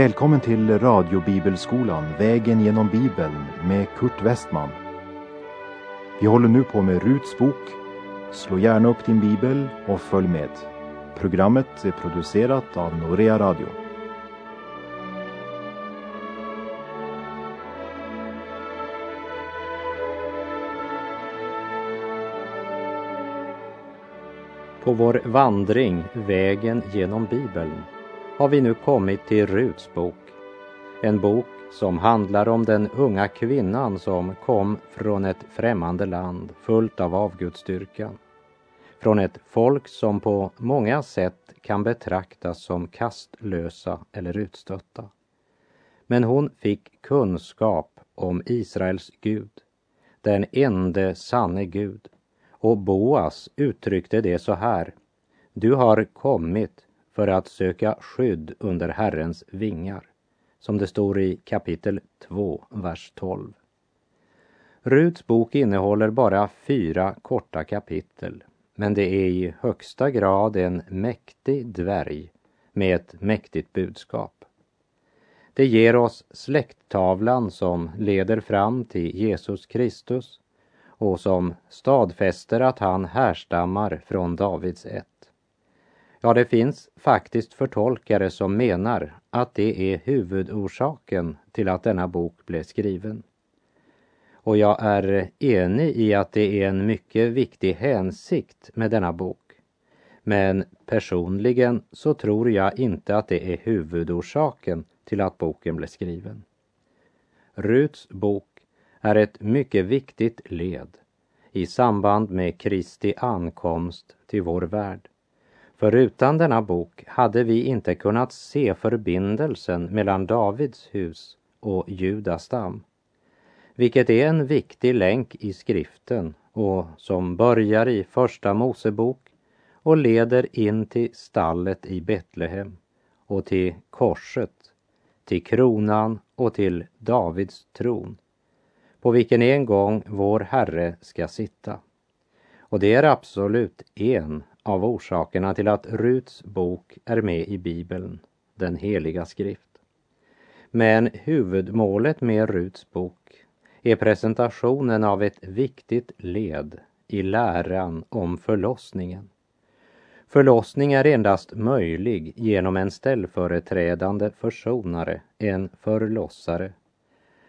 Välkommen till radiobibelskolan Vägen genom Bibeln med Kurt Westman. Vi håller nu på med Ruts bok. Slå gärna upp din bibel och följ med. Programmet är producerat av Norea Radio. På vår vandring Vägen genom Bibeln har vi nu kommit till Ruts bok. En bok som handlar om den unga kvinnan som kom från ett främmande land fullt av avgudstyrkan. Från ett folk som på många sätt kan betraktas som kastlösa eller utstötta. Men hon fick kunskap om Israels Gud, den ende sanne Gud. Och Boas uttryckte det så här. Du har kommit för att söka skydd under Herrens vingar, som det står i kapitel 2, vers 12. Ruts bok innehåller bara fyra korta kapitel, men det är i högsta grad en mäktig dvärg med ett mäktigt budskap. Det ger oss släkttavlan som leder fram till Jesus Kristus och som stadfäster att han härstammar från Davids ett. Ja, det finns faktiskt förtolkare som menar att det är huvudorsaken till att denna bok blev skriven. Och jag är enig i att det är en mycket viktig hänsikt med denna bok. Men personligen så tror jag inte att det är huvudorsaken till att boken blev skriven. Ruts bok är ett mycket viktigt led i samband med Kristi ankomst till vår värld. För utan denna bok hade vi inte kunnat se förbindelsen mellan Davids hus och Judastam. vilket är en viktig länk i skriften och som börjar i Första Mosebok och leder in till stallet i Betlehem och till korset, till kronan och till Davids tron, på vilken en gång vår Herre ska sitta. Och det är absolut en av orsakerna till att Ruts bok är med i Bibeln, den heliga skrift. Men huvudmålet med Ruts bok är presentationen av ett viktigt led i läran om förlossningen. Förlossning är endast möjlig genom en ställföreträdande försonare, en förlossare.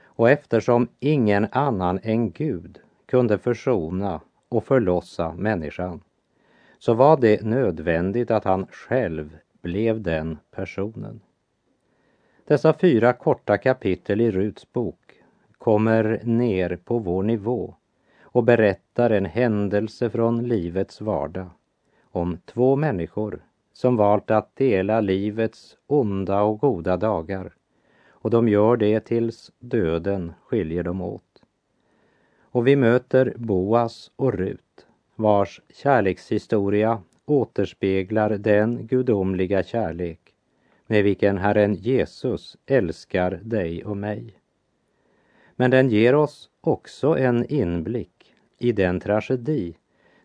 Och eftersom ingen annan än Gud kunde försona och förlossa människan så var det nödvändigt att han själv blev den personen. Dessa fyra korta kapitel i Ruts bok kommer ner på vår nivå och berättar en händelse från livets vardag om två människor som valt att dela livets onda och goda dagar och de gör det tills döden skiljer dem åt. Och vi möter Boas och Rut vars kärlekshistoria återspeglar den gudomliga kärlek med vilken Herren Jesus älskar dig och mig. Men den ger oss också en inblick i den tragedi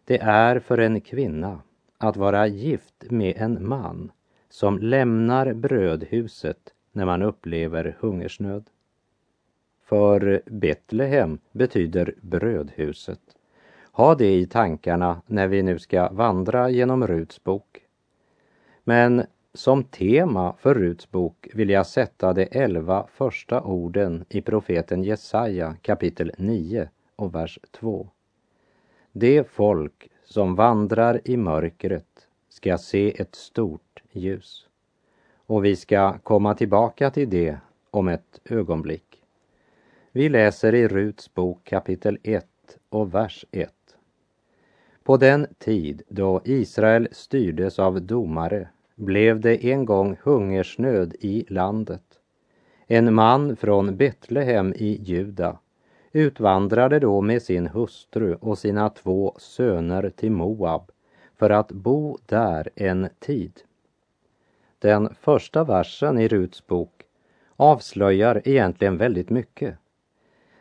det är för en kvinna att vara gift med en man som lämnar brödhuset när man upplever hungersnöd. För Betlehem betyder brödhuset ha det i tankarna när vi nu ska vandra genom Ruts bok. Men som tema för Ruts bok vill jag sätta de elva första orden i profeten Jesaja kapitel 9 och vers 2. Det folk som vandrar i mörkret ska se ett stort ljus. Och vi ska komma tillbaka till det om ett ögonblick. Vi läser i Ruts bok kapitel 1 och vers 1. På den tid då Israel styrdes av domare blev det en gång hungersnöd i landet. En man från Betlehem i Juda utvandrade då med sin hustru och sina två söner till Moab för att bo där en tid. Den första versen i Ruts bok avslöjar egentligen väldigt mycket.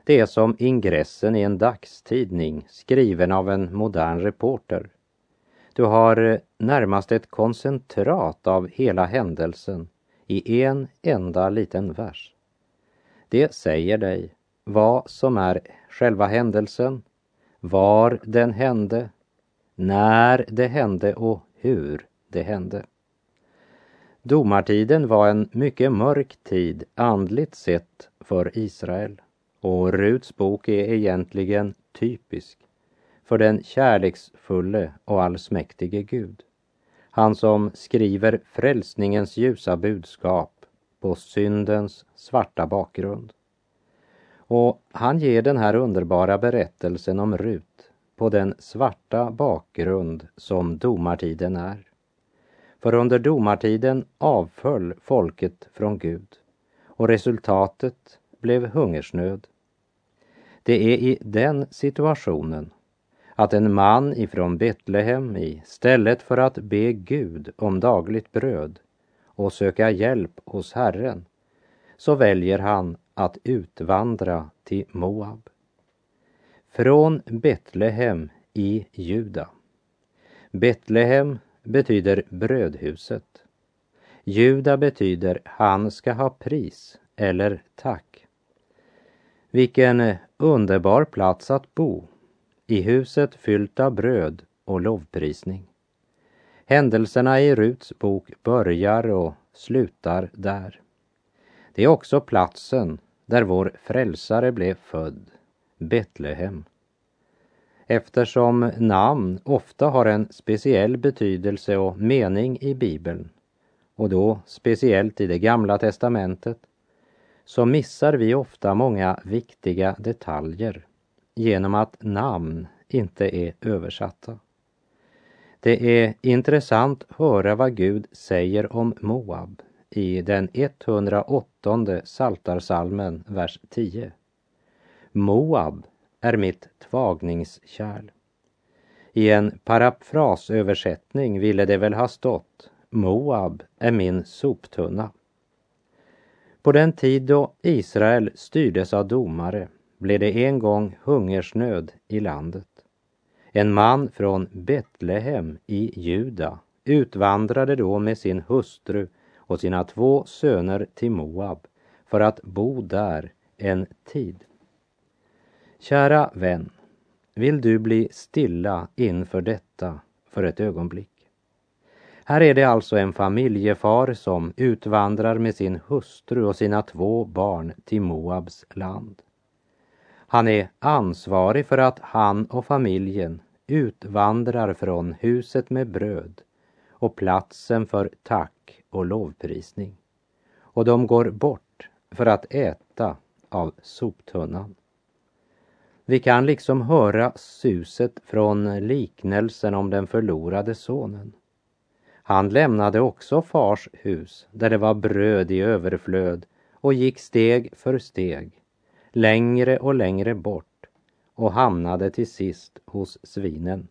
Det är som ingressen i en dagstidning skriven av en modern reporter. Du har eh, närmast ett koncentrat av hela händelsen i en enda liten vers. Det säger dig vad som är själva händelsen, var den hände, när det hände och hur det hände. Domartiden var en mycket mörk tid andligt sett för Israel och Ruts bok är egentligen typisk för den kärleksfulle och allsmäktige Gud. Han som skriver frälsningens ljusa budskap på syndens svarta bakgrund. Och han ger den här underbara berättelsen om Rut på den svarta bakgrund som domartiden är. För under domartiden avföll folket från Gud och resultatet blev hungersnöd. Det är i den situationen att en man ifrån Betlehem i stället för att be Gud om dagligt bröd och söka hjälp hos Herren så väljer han att utvandra till Moab. Från Betlehem i Juda. Betlehem betyder brödhuset. Juda betyder han ska ha pris eller tack. Vilken eh, underbar plats att bo i huset fyllt av bröd och lovprisning. Händelserna i Ruts bok börjar och slutar där. Det är också platsen där vår frälsare blev född, Betlehem. Eftersom namn ofta har en speciell betydelse och mening i Bibeln, och då speciellt i det gamla testamentet, så missar vi ofta många viktiga detaljer genom att namn inte är översatta. Det är intressant att höra vad Gud säger om Moab i den 108 saltarsalmen, vers 10. Moab är mitt tvagningskärl. I en parafrasöversättning ville det väl ha stått Moab är min soptunna. På den tid då Israel styrdes av domare blev det en gång hungersnöd i landet. En man från Betlehem i Juda utvandrade då med sin hustru och sina två söner till Moab för att bo där en tid. Kära vän, vill du bli stilla inför detta för ett ögonblick? Här är det alltså en familjefar som utvandrar med sin hustru och sina två barn till Moabs land. Han är ansvarig för att han och familjen utvandrar från huset med bröd och platsen för tack och lovprisning. Och de går bort för att äta av soptunnan. Vi kan liksom höra suset från liknelsen om den förlorade sonen. Han lämnade också fars hus där det var bröd i överflöd och gick steg för steg, längre och längre bort och hamnade till sist hos svinen.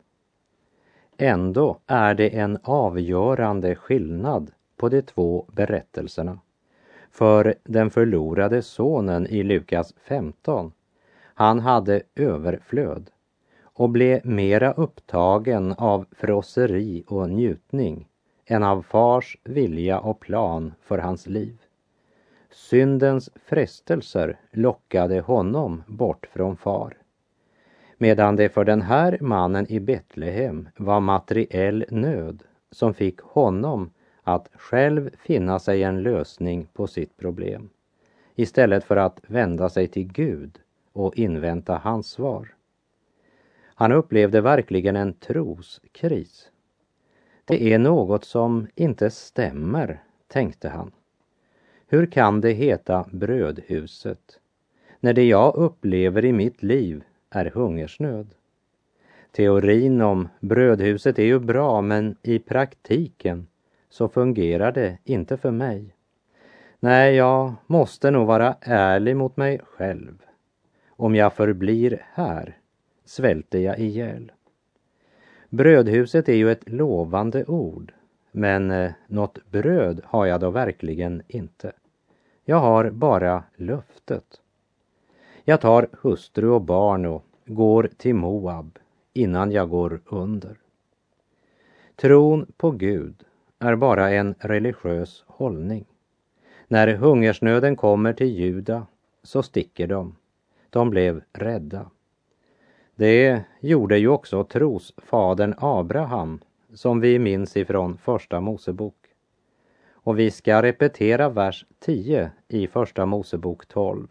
Ändå är det en avgörande skillnad på de två berättelserna. För den förlorade sonen i Lukas 15, han hade överflöd och blev mera upptagen av frosseri och njutning än av fars vilja och plan för hans liv. Syndens frestelser lockade honom bort från far. Medan det för den här mannen i Betlehem var materiell nöd som fick honom att själv finna sig en lösning på sitt problem istället för att vända sig till Gud och invänta hans svar. Han upplevde verkligen en troskris. Det är något som inte stämmer, tänkte han. Hur kan det heta brödhuset när det jag upplever i mitt liv är hungersnöd? Teorin om brödhuset är ju bra, men i praktiken så fungerar det inte för mig. Nej, jag måste nog vara ärlig mot mig själv. Om jag förblir här svälter jag ihjäl. Brödhuset är ju ett lovande ord, men eh, något bröd har jag då verkligen inte. Jag har bara löftet. Jag tar hustru och barn och går till Moab innan jag går under. Tron på Gud är bara en religiös hållning. När hungersnöden kommer till Juda så sticker de. De blev rädda. Det gjorde ju också trosfadern Abraham som vi minns ifrån Första Mosebok. Och vi ska repetera vers 10 i Första Mosebok 12.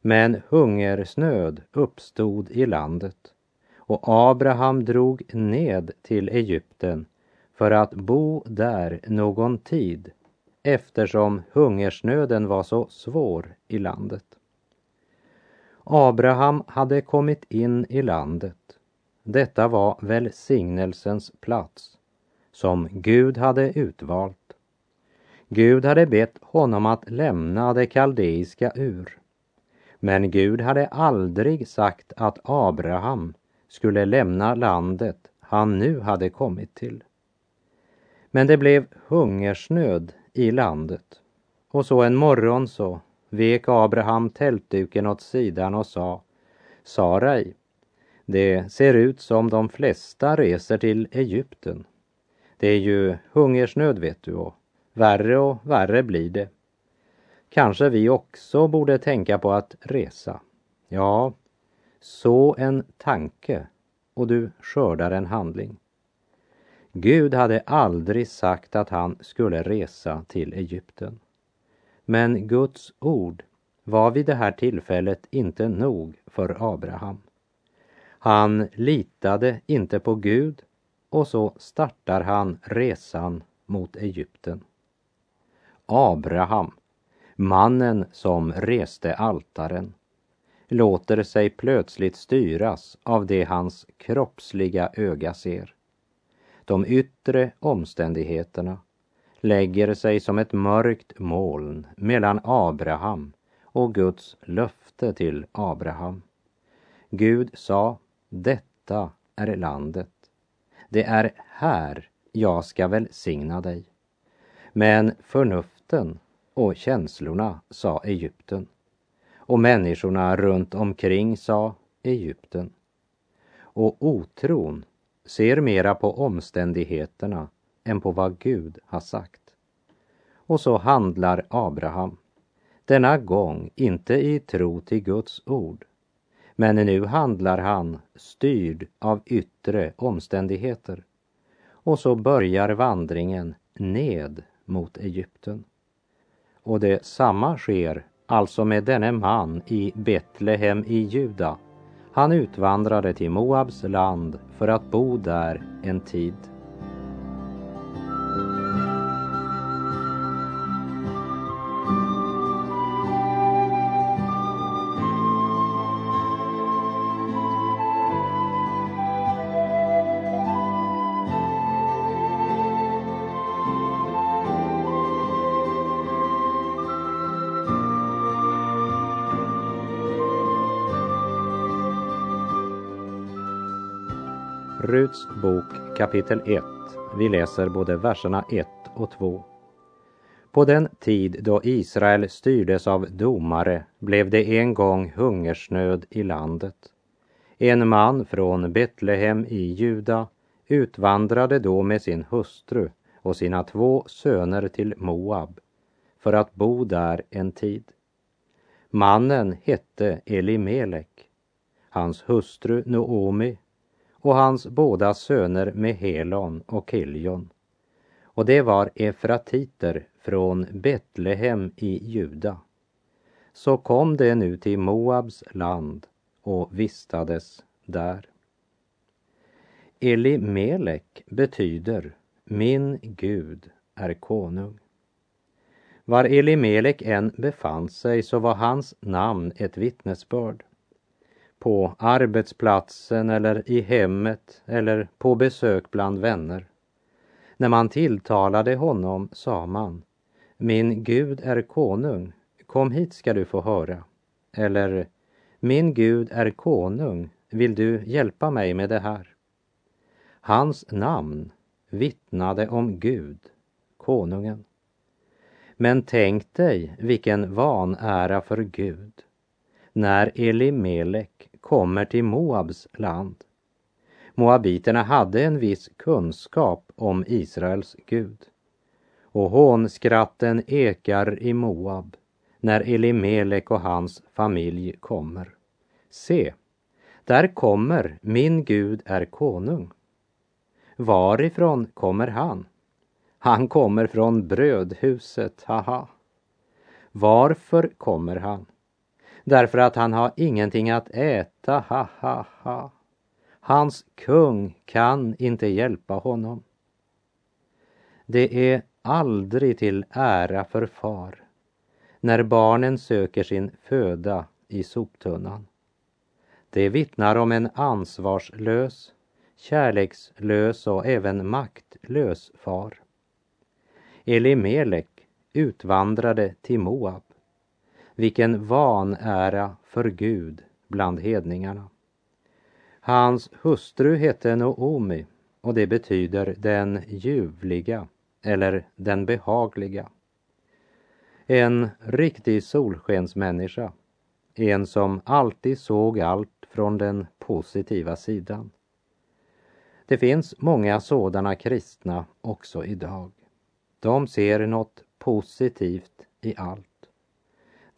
Men hungersnöd uppstod i landet och Abraham drog ned till Egypten för att bo där någon tid eftersom hungersnöden var så svår i landet. Abraham hade kommit in i landet. Detta var välsignelsens plats som Gud hade utvalt. Gud hade bett honom att lämna det kaldeiska ur. Men Gud hade aldrig sagt att Abraham skulle lämna landet han nu hade kommit till. Men det blev hungersnöd i landet och så en morgon så vek Abraham tältduken åt sidan och sa Sarai, det ser ut som de flesta reser till Egypten. Det är ju hungersnöd vet du och värre och värre blir det. Kanske vi också borde tänka på att resa. Ja, så en tanke och du skördar en handling. Gud hade aldrig sagt att han skulle resa till Egypten. Men Guds ord var vid det här tillfället inte nog för Abraham. Han litade inte på Gud och så startar han resan mot Egypten. Abraham, mannen som reste altaren, låter sig plötsligt styras av det hans kroppsliga öga ser. De yttre omständigheterna lägger sig som ett mörkt moln mellan Abraham och Guds löfte till Abraham. Gud sa, detta är landet. Det är här jag ska välsigna dig. Men förnuften och känslorna sa Egypten. Och människorna runt omkring sa Egypten. Och otron ser mera på omständigheterna än på vad Gud har sagt. Och så handlar Abraham, denna gång inte i tro till Guds ord, men nu handlar han styrd av yttre omständigheter. Och så börjar vandringen ned mot Egypten. Och det samma sker alltså med denne man i Betlehem i Juda. Han utvandrade till Moabs land för att bo där en tid. Ruts bok kapitel 1. Vi läser både verserna 1 och 2. På den tid då Israel styrdes av domare blev det en gång hungersnöd i landet. En man från Betlehem i Juda utvandrade då med sin hustru och sina två söner till Moab för att bo där en tid. Mannen hette Elimelek. Hans hustru Noomi och hans båda söner Mehelon och Kiljon. Och det var efratiter från Betlehem i Juda. Så kom de nu till Moabs land och vistades där. Elimelek betyder min Gud är konung. Var Elimelek än befann sig så var hans namn ett vittnesbörd på arbetsplatsen eller i hemmet eller på besök bland vänner. När man tilltalade honom sa man Min Gud är konung, kom hit ska du få höra. Eller Min Gud är konung, vill du hjälpa mig med det här? Hans namn vittnade om Gud, konungen. Men tänk dig vilken vanära för Gud när Elimelek kommer till Moabs land. Moabiterna hade en viss kunskap om Israels Gud. och hånskratten ekar i Moab när Elimelek och hans familj kommer. Se, där kommer min Gud är konung. Varifrån kommer han? Han kommer från brödhuset, haha. Varför kommer han? Därför att han har ingenting att äta, ha ha ha. Hans kung kan inte hjälpa honom. Det är aldrig till ära för far när barnen söker sin föda i soptunnan. Det vittnar om en ansvarslös, kärlekslös och även maktlös far. Elimelek utvandrade till Moab. Vilken vanära för Gud bland hedningarna. Hans hustru hette Noomi och det betyder den ljuvliga eller den behagliga. En riktig solskensmänniska, en som alltid såg allt från den positiva sidan. Det finns många sådana kristna också idag. De ser något positivt i allt.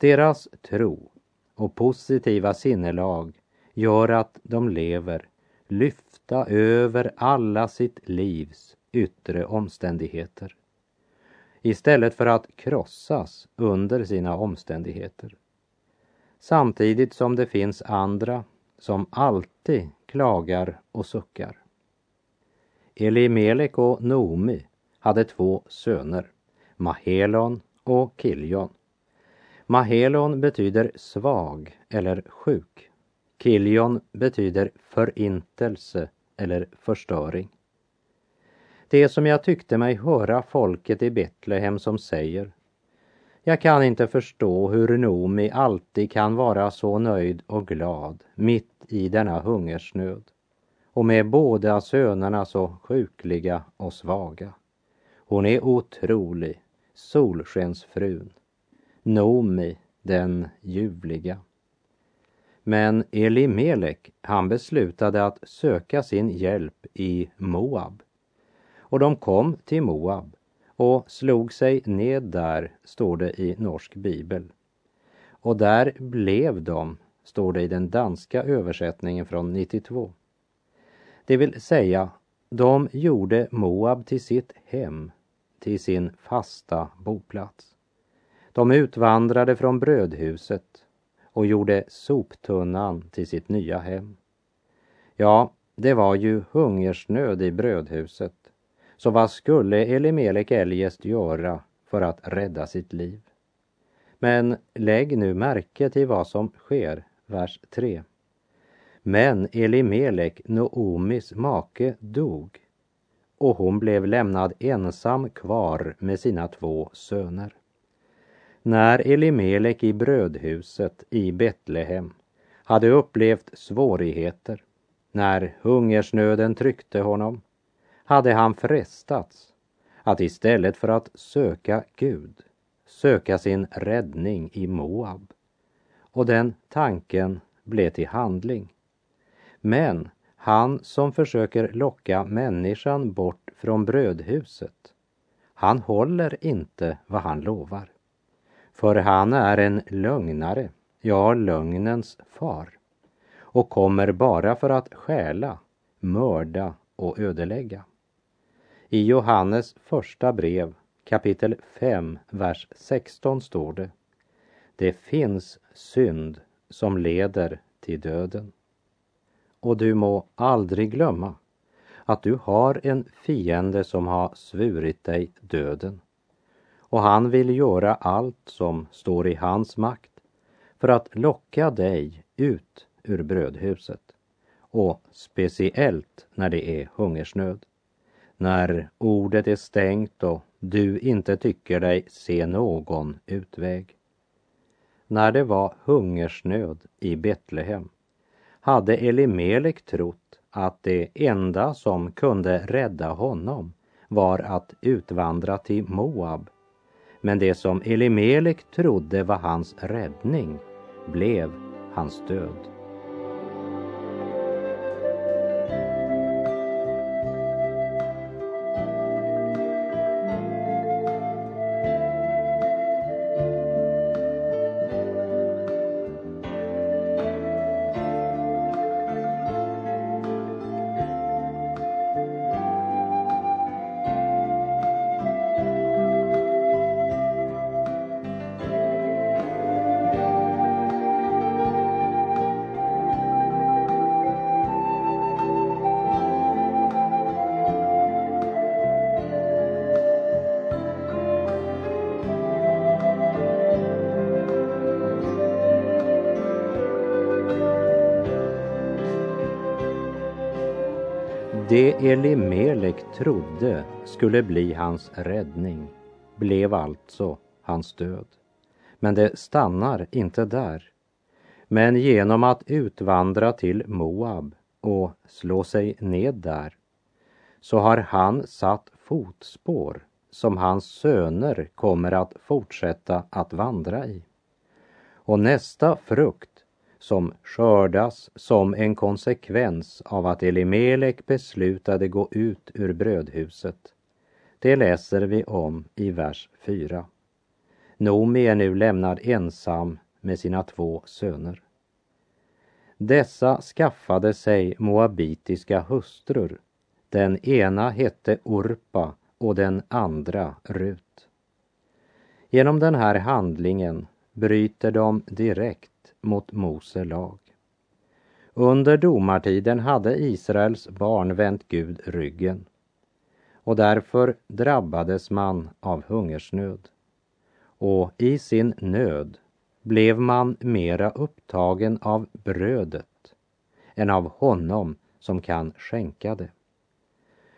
Deras tro och positiva sinnelag gör att de lever lyfta över alla sitt livs yttre omständigheter istället för att krossas under sina omständigheter. Samtidigt som det finns andra som alltid klagar och suckar. Elimelek och Noomi hade två söner, Mahelon och Kiljon. Mahelon betyder svag eller sjuk. Kilion betyder förintelse eller förstöring. Det som jag tyckte mig höra folket i Betlehem som säger jag kan inte förstå hur Nomi alltid kan vara så nöjd och glad mitt i denna hungersnöd och med båda sönerna så sjukliga och svaga. Hon är otrolig, solskensfrun. Nomi, den ljuvliga. Men Elimelek, han beslutade att söka sin hjälp i Moab. Och de kom till Moab och slog sig ned där, står det i norsk bibel. Och där blev de, står det i den danska översättningen från 92. Det vill säga, de gjorde Moab till sitt hem, till sin fasta boplats. De utvandrade från brödhuset och gjorde soptunnan till sitt nya hem. Ja, det var ju hungersnöd i brödhuset så vad skulle Elimelek eljest göra för att rädda sitt liv? Men lägg nu märke till vad som sker, vers 3. Men Elimelek, Noomis make, dog och hon blev lämnad ensam kvar med sina två söner. När Elimelek i brödhuset i Betlehem hade upplevt svårigheter, när hungersnöden tryckte honom, hade han frestats att istället för att söka Gud söka sin räddning i Moab. Och den tanken blev till handling. Men han som försöker locka människan bort från brödhuset, han håller inte vad han lovar. För han är en lögnare, ja, lögnens far och kommer bara för att stjäla, mörda och ödelägga. I Johannes första brev kapitel 5, vers 16 står det Det finns synd som leder till döden. Och du må aldrig glömma att du har en fiende som har svurit dig döden. Och han vill göra allt som står i hans makt för att locka dig ut ur brödhuset. Och speciellt när det är hungersnöd när ordet är stängt och du inte tycker dig se någon utväg. När det var hungersnöd i Betlehem hade Elimelek trott att det enda som kunde rädda honom var att utvandra till Moab. Men det som Elimelek trodde var hans räddning blev hans död. Det Elimelek trodde skulle bli hans räddning blev alltså hans död. Men det stannar inte där. Men genom att utvandra till Moab och slå sig ned där så har han satt fotspår som hans söner kommer att fortsätta att vandra i. Och nästa frukt som skördas som en konsekvens av att Elimelek beslutade gå ut ur brödhuset, det läser vi om i vers 4. Nomi är nu lämnad ensam med sina två söner. Dessa skaffade sig moabitiska hustrur. Den ena hette Orpa och den andra Rut. Genom den här handlingen bryter de direkt mot Mose lag. Under domartiden hade Israels barn vänt Gud ryggen och därför drabbades man av hungersnöd. Och i sin nöd blev man mera upptagen av brödet än av honom som kan skänka det.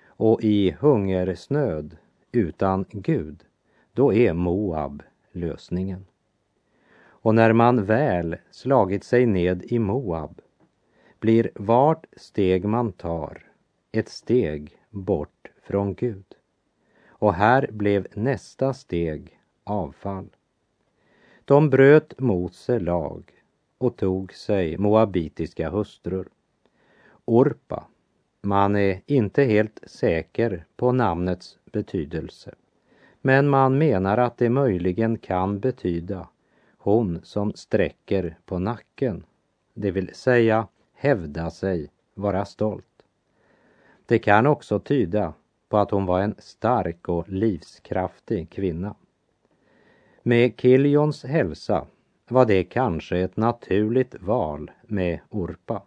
Och i hungersnöd utan Gud, då är Moab lösningen. Och när man väl slagit sig ned i Moab blir vart steg man tar ett steg bort från Gud. Och här blev nästa steg avfall. De bröt Mose lag och tog sig moabitiska hustrur. Orpa, man är inte helt säker på namnets betydelse, men man menar att det möjligen kan betyda hon som sträcker på nacken, det vill säga hävda sig, vara stolt. Det kan också tyda på att hon var en stark och livskraftig kvinna. Med Kiljons hälsa var det kanske ett naturligt val med Orpa.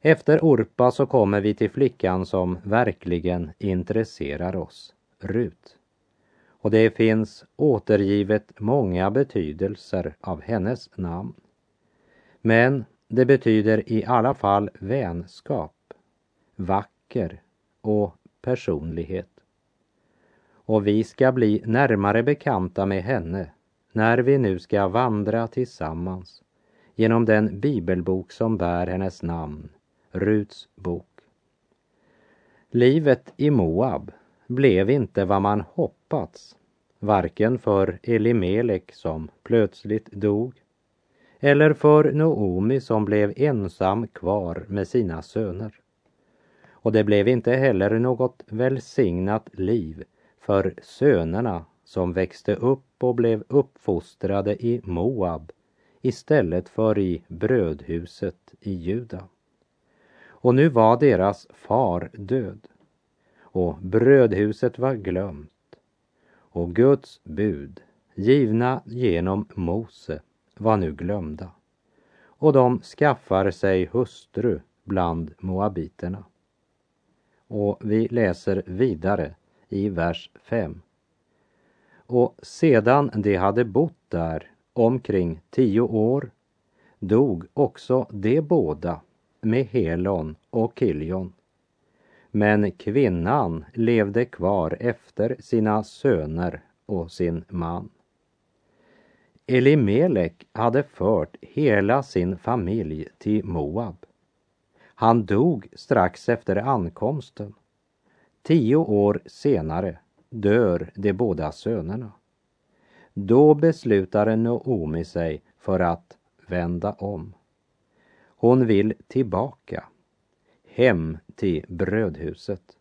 Efter Orpa så kommer vi till flickan som verkligen intresserar oss, Rut. Och det finns återgivet många betydelser av hennes namn. Men det betyder i alla fall vänskap, vacker och personlighet. Och vi ska bli närmare bekanta med henne när vi nu ska vandra tillsammans genom den bibelbok som bär hennes namn, Ruts bok. Livet i Moab blev inte vad man hoppats, varken för Elimelek som plötsligt dog eller för Noomi som blev ensam kvar med sina söner. Och det blev inte heller något välsignat liv för sönerna som växte upp och blev uppfostrade i Moab istället för i brödhuset i Juda. Och nu var deras far död och brödhuset var glömt och Guds bud givna genom Mose var nu glömda och de skaffar sig hustru bland moabiterna. Och vi läser vidare i vers 5. Och sedan de hade bott där omkring tio år dog också de båda med Helon och Kiljon. Men kvinnan levde kvar efter sina söner och sin man. Elimelek hade fört hela sin familj till Moab. Han dog strax efter ankomsten. Tio år senare dör de båda sönerna. Då beslutar Noomi sig för att vända om. Hon vill tillbaka, hem till brödhuset.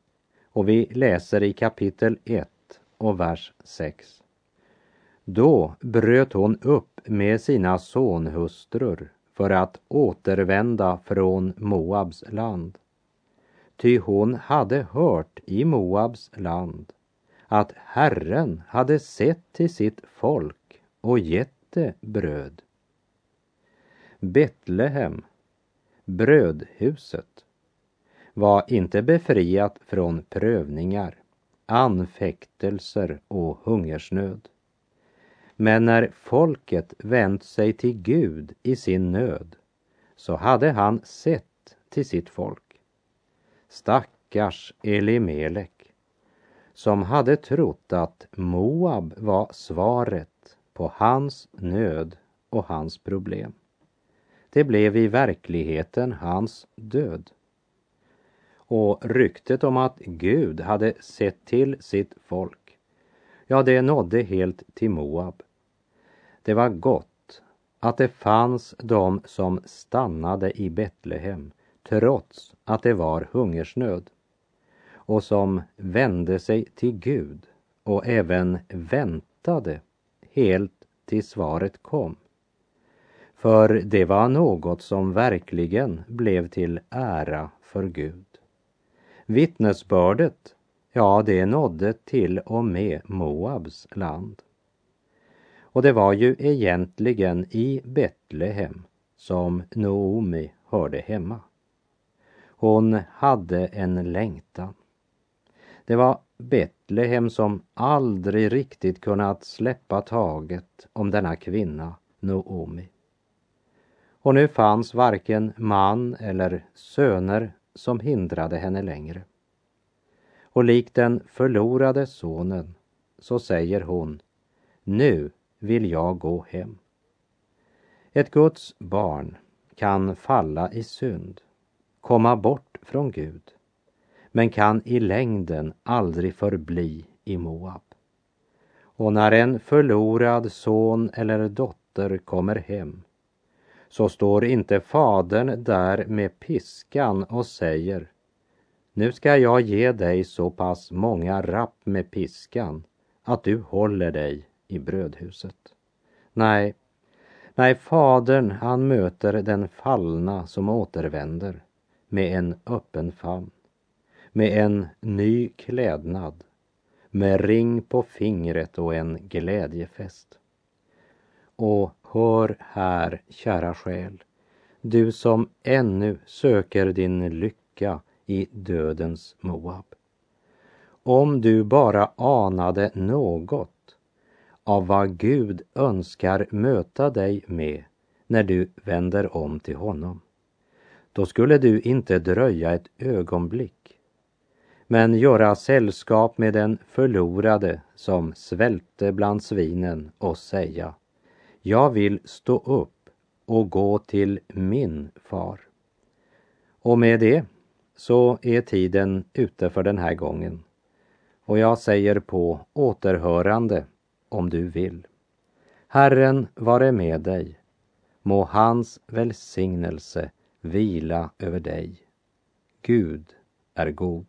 Och vi läser i kapitel 1 och vers 6. Då bröt hon upp med sina sonhustrur för att återvända från Moabs land. Ty hon hade hört i Moabs land att Herren hade sett till sitt folk och gett det bröd. Betlehem, brödhuset, var inte befriat från prövningar, anfäktelser och hungersnöd. Men när folket vänt sig till Gud i sin nöd så hade han sett till sitt folk. Stackars Elimelek som hade trott att Moab var svaret på hans nöd och hans problem. Det blev i verkligheten hans död. Och ryktet om att Gud hade sett till sitt folk, ja, det nådde helt till Moab. Det var gott att det fanns de som stannade i Betlehem trots att det var hungersnöd och som vände sig till Gud och även väntade helt till svaret kom. För det var något som verkligen blev till ära för Gud. Vittnesbördet, ja, det nådde till och med Moabs land. Och det var ju egentligen i Betlehem som Noomi hörde hemma. Hon hade en längtan. Det var Betlehem som aldrig riktigt kunnat släppa taget om denna kvinna, Noomi. Och nu fanns varken man eller söner som hindrade henne längre. Och likt den förlorade sonen så säger hon, nu vill jag gå hem. Ett Guds barn kan falla i synd, komma bort från Gud, men kan i längden aldrig förbli i Moab. Och när en förlorad son eller dotter kommer hem så står inte fadern där med piskan och säger nu ska jag ge dig så pass många rapp med piskan att du håller dig i brödhuset. Nej, nej, fadern han möter den fallna som återvänder med en öppen famn, med en ny klädnad, med ring på fingret och en glädjefest. Och hör här, kära själ, du som ännu söker din lycka i dödens Moab. Om du bara anade något av vad Gud önskar möta dig med när du vänder om till honom, då skulle du inte dröja ett ögonblick men göra sällskap med den förlorade som svälte bland svinen och säga jag vill stå upp och gå till min far. Och med det så är tiden ute för den här gången. Och jag säger på återhörande om du vill. Herren vare med dig. Må hans välsignelse vila över dig. Gud är god.